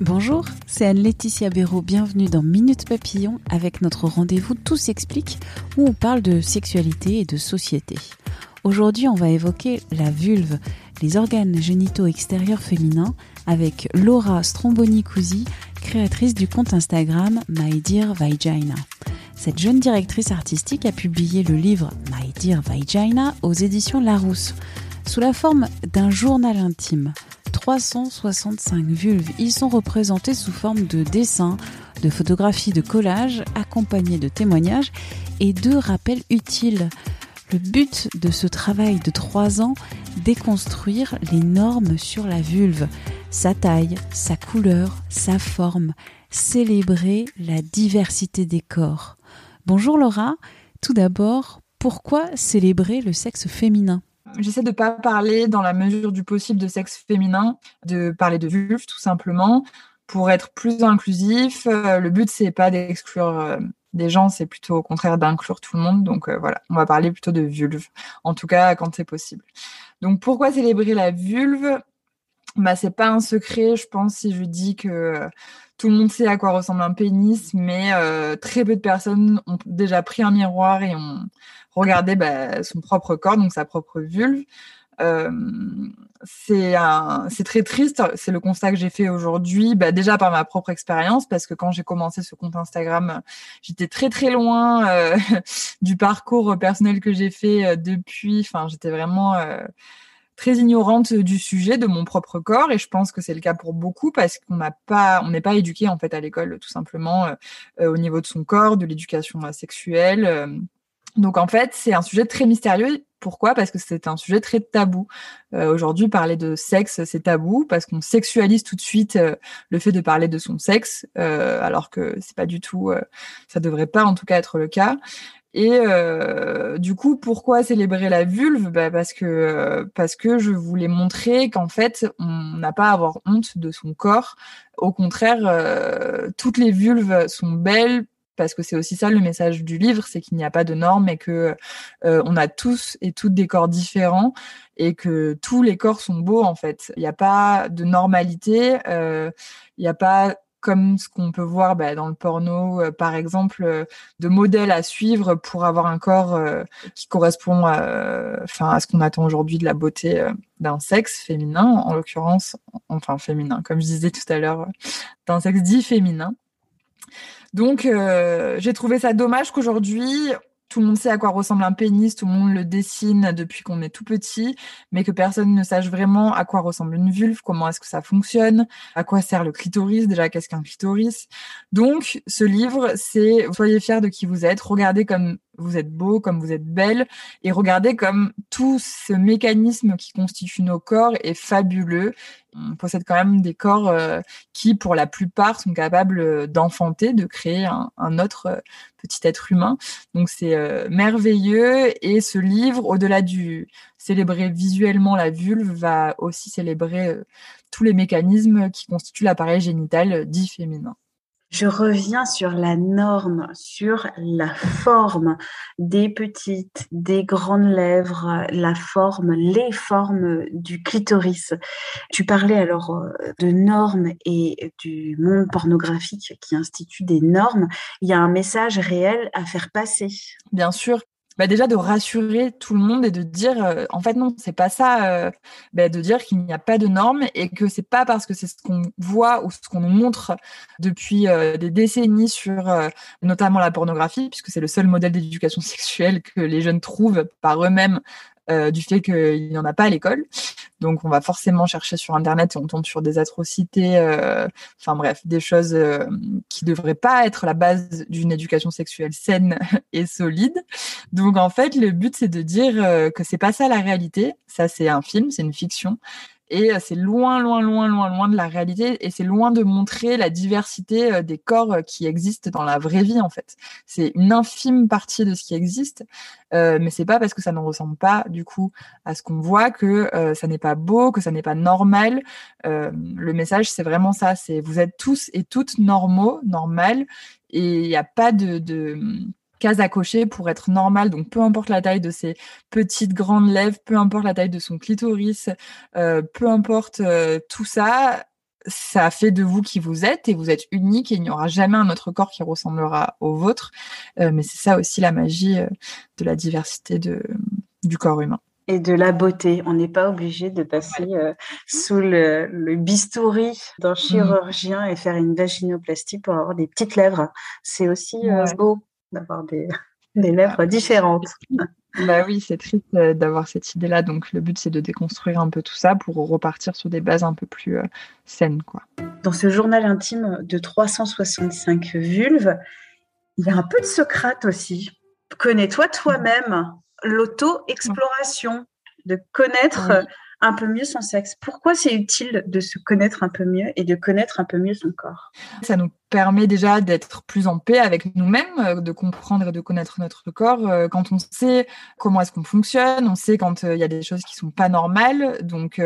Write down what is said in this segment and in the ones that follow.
Bonjour, c'est Anne-Laetitia Béraud. Bienvenue dans Minute Papillon avec notre rendez-vous Tout s'explique où on parle de sexualité et de société. Aujourd'hui, on va évoquer la vulve, les organes génitaux extérieurs féminins avec Laura Stromboni-Cusi, créatrice du compte Instagram My Dear Vagina. Cette jeune directrice artistique a publié le livre My Dear Vagina aux éditions Larousse, sous la forme d'un journal intime. 365 vulves. Y sont représentées sous forme de dessins, de photographies, de collages, accompagnés de témoignages et de rappels utiles. Le but de ce travail de trois ans, déconstruire les normes sur la vulve, sa taille, sa couleur, sa forme, célébrer la diversité des corps. Bonjour Laura, tout d'abord, pourquoi célébrer le sexe féminin? J'essaie de ne pas parler dans la mesure du possible de sexe féminin, de parler de vulve tout simplement, pour être plus inclusif. Euh, le but, c'est pas d'exclure euh, des gens, c'est plutôt au contraire d'inclure tout le monde. Donc euh, voilà, on va parler plutôt de vulve, en tout cas quand c'est possible. Donc pourquoi célébrer la vulve? Bah, c'est pas un secret, je pense, si je dis que tout le monde sait à quoi ressemble un pénis, mais très peu de personnes ont déjà pris un miroir et ont regardé bah, son propre corps, donc sa propre vulve. Euh, c'est très triste. C'est le constat que j'ai fait aujourd'hui, bah, déjà par ma propre expérience, parce que quand j'ai commencé ce compte Instagram, j'étais très très loin euh, du parcours personnel que j'ai fait euh, depuis. Enfin, j'étais vraiment euh, très ignorante du sujet de mon propre corps, et je pense que c'est le cas pour beaucoup parce qu'on n'a pas, on n'est pas éduqué en fait à l'école tout simplement au niveau de son corps, de l'éducation sexuelle. Donc en fait, c'est un sujet très mystérieux. Pourquoi? Parce que c'est un sujet très tabou. Euh, aujourd'hui, parler de sexe, c'est tabou parce qu'on sexualise tout de suite euh, le fait de parler de son sexe, euh, alors que c'est pas du tout, ça devrait pas en tout cas être le cas. Et du coup, pourquoi célébrer la vulve? Bah Parce que parce que je voulais montrer qu'en fait, on n'a pas à avoir honte de son corps. Au contraire, toutes les vulves sont belles parce que c'est aussi ça le message du livre, c'est qu'il n'y a pas de normes et que euh, on a tous et toutes des corps différents et que tous les corps sont beaux en fait. Il n'y a pas de normalité, euh, il n'y a pas comme ce qu'on peut voir bah, dans le porno, euh, par exemple, de modèles à suivre pour avoir un corps qui correspond à, à ce qu'on attend aujourd'hui de la beauté d'un sexe féminin, en l'occurrence, enfin féminin, comme je disais tout à l'heure, d'un sexe dit féminin. Donc, euh, j'ai trouvé ça dommage qu'aujourd'hui, tout le monde sait à quoi ressemble un pénis, tout le monde le dessine depuis qu'on est tout petit, mais que personne ne sache vraiment à quoi ressemble une vulve, comment est-ce que ça fonctionne, à quoi sert le clitoris, déjà qu'est-ce qu'un clitoris. Donc, ce livre, c'est soyez fiers de qui vous êtes, regardez comme vous êtes beau, comme vous êtes belle, et regardez comme tout ce mécanisme qui constitue nos corps est fabuleux. On possède quand même des corps euh, qui, pour la plupart, sont capables d'enfanter, de créer un, autre euh, petit être humain. Donc c'est euh, merveilleux, et ce livre, au-delà du célébrer visuellement la vulve, va aussi célébrer tous les mécanismes qui constituent l'appareil génital dit féminin. Je reviens sur la norme, sur la forme des petites, des grandes lèvres, la forme, les formes du clitoris. Tu parlais alors euh, de normes et du monde pornographique qui institue des normes. Il y a un message réel à faire passer. Bien sûr, bah déjà de rassurer tout le monde et de dire euh, en fait non c'est pas ça euh, bah de dire qu'il n'y a pas de normes et que c'est pas parce que c'est ce qu'on voit ou ce qu'on nous montre depuis euh, des décennies sur notamment la pornographie puisque c'est le seul modèle d'éducation sexuelle que les jeunes trouvent par eux-mêmes du fait qu'il n'y en a pas à l'école Donc on va forcément chercher sur internet et on tombe sur des atrocités, euh, enfin bref, des choses euh, qui devraient pas être la base d'une éducation sexuelle saine et solide. Donc en fait, le but c'est de dire que c'est pas ça la réalité. Ça c'est un film, c'est une fiction et euh, c'est loin, loin, loin, loin, loin de la réalité. Et c'est loin de montrer la diversité euh, des corps euh, qui existent dans la vraie vie, en fait. C'est une infime partie de ce qui existe. Euh, mais c'est pas parce que ça ne ressemble pas, du coup, à ce qu'on voit que ça n'est pas beau, que ça n'est pas normal. Euh, le message, c'est vraiment ça. C'est vous êtes tous et toutes normaux, normales. Et il n'y a pas de, de case à cocher pour être normal. Donc, peu importe la taille de ses petites grandes lèvres, peu importe la taille de son clitoris, euh, peu importe euh, tout ça, ça fait de vous qui vous êtes et vous êtes unique et il n'y aura jamais un autre corps qui ressemblera au vôtre. Euh, mais c'est ça aussi la magie de la diversité de, du corps humain et de la beauté. On n'est pas obligé de passer sous le, bistouri d'un mmh. chirurgien et faire une vaginoplastie pour avoir des petites lèvres. C'est aussi beau d'avoir des, des lèvres différentes. Bah oui, c'est triste euh, d'avoir cette idée-là. Donc le but, c'est de déconstruire un peu tout ça pour repartir sur des bases un peu plus euh, saines. Quoi. Dans ce journal intime de 365 vulves, il y a un peu de Socrate aussi. Connais-toi toi-même. L'auto-exploration, de connaître un peu mieux son sexe. Pourquoi c'est utile de se connaître un peu mieux et de connaître un peu mieux son corps? Ça nous permet déjà d'être plus en paix avec nous-mêmes, euh, de comprendre et de connaître notre corps. Euh, quand on sait comment est-ce qu'on fonctionne, on sait quand euh, il y a des choses qui sont pas normales, donc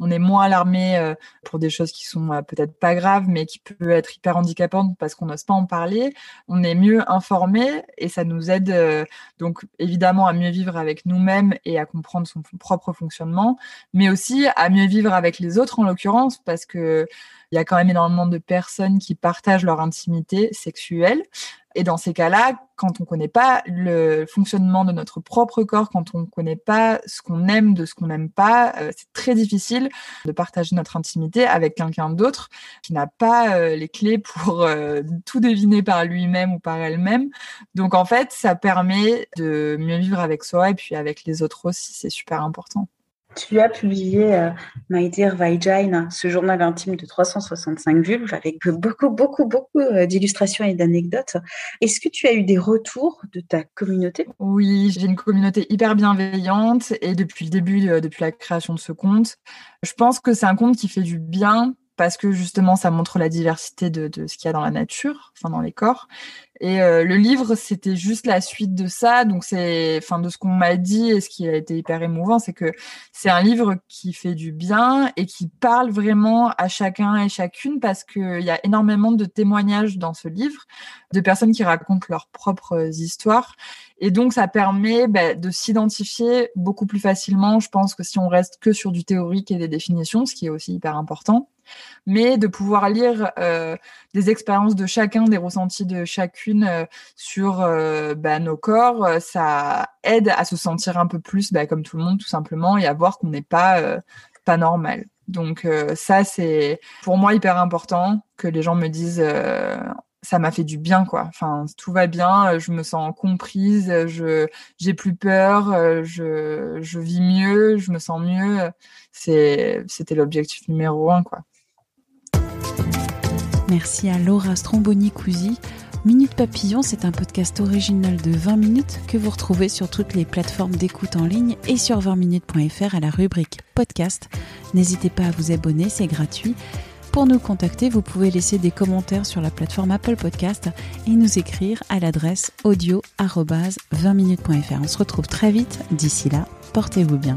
on est moins alarmé pour des choses qui sont peut-être pas graves, mais qui peuvent être hyper handicapantes parce qu'on n'ose pas en parler. On est mieux informé et ça nous aide donc évidemment à mieux vivre avec nous-mêmes et à comprendre son propre fonctionnement, mais aussi à mieux vivre avec les autres en l'occurrence parce que il y a quand même énormément de personnes qui partagent leur intimité sexuelle. Et dans ces cas-là, quand on ne connaît pas le fonctionnement de notre propre corps, quand on ne connaît pas ce qu'on aime de ce qu'on n'aime pas, euh, c'est très difficile de partager notre intimité avec quelqu'un d'autre qui n'a pas euh, les clés pour euh, tout deviner par lui-même ou par elle-même. Donc en fait, ça permet de mieux vivre avec soi et puis avec les autres aussi. C'est super important. Tu as publié euh, My Dear Vagina, ce journal intime de 365 vulves avec beaucoup, beaucoup, beaucoup euh, d'illustrations et d'anecdotes. Est-ce que tu as eu des retours de ta communauté? Oui, j'ai une communauté hyper bienveillante et depuis le début, euh, depuis la création de ce compte, je pense que c'est un compte qui fait du bien parce que justement ça montre la diversité de, ce qu'il y a dans la nature, enfin dans les corps. Et euh, le livre, c'était juste la suite de ça. Donc c'est, enfin de ce qu'on m'a dit et ce qui a été hyper émouvant, c'est que c'est un livre qui fait du bien et qui parle vraiment à chacun et chacune parce qu'il y a énormément de témoignages dans ce livre de personnes qui racontent leurs propres histoires. Et donc ça permet bah, de s'identifier beaucoup plus facilement. Je pense que si on reste que sur du théorique et des définitions, ce qui est aussi hyper important mais de pouvoir lire euh, des expériences de chacun, des ressentis de chacune euh, sur euh, bah, nos corps, ça aide à se sentir un peu plus bah, comme tout le monde tout simplement et à voir qu'on n'est pas pas normal. Donc ça c'est pour moi hyper important que les gens me disent ça m'a fait du bien quoi. Enfin tout va bien, je me sens comprise, je j'ai plus peur, je je vis mieux, je me sens mieux. C'était l'objectif numéro un quoi. Merci à Laura Stromboni-Cousi. Minute Papillon, c'est un podcast original de 20 minutes que vous retrouvez sur toutes les plateformes d'écoute en ligne et sur 20minutes.fr à la rubrique podcast. N'hésitez pas à vous abonner, c'est gratuit. Pour nous contacter, vous pouvez laisser des commentaires sur la plateforme Apple Podcast et nous écrire à l'adresse audio-20minutes.fr. On se retrouve très vite. D'ici là, portez-vous bien.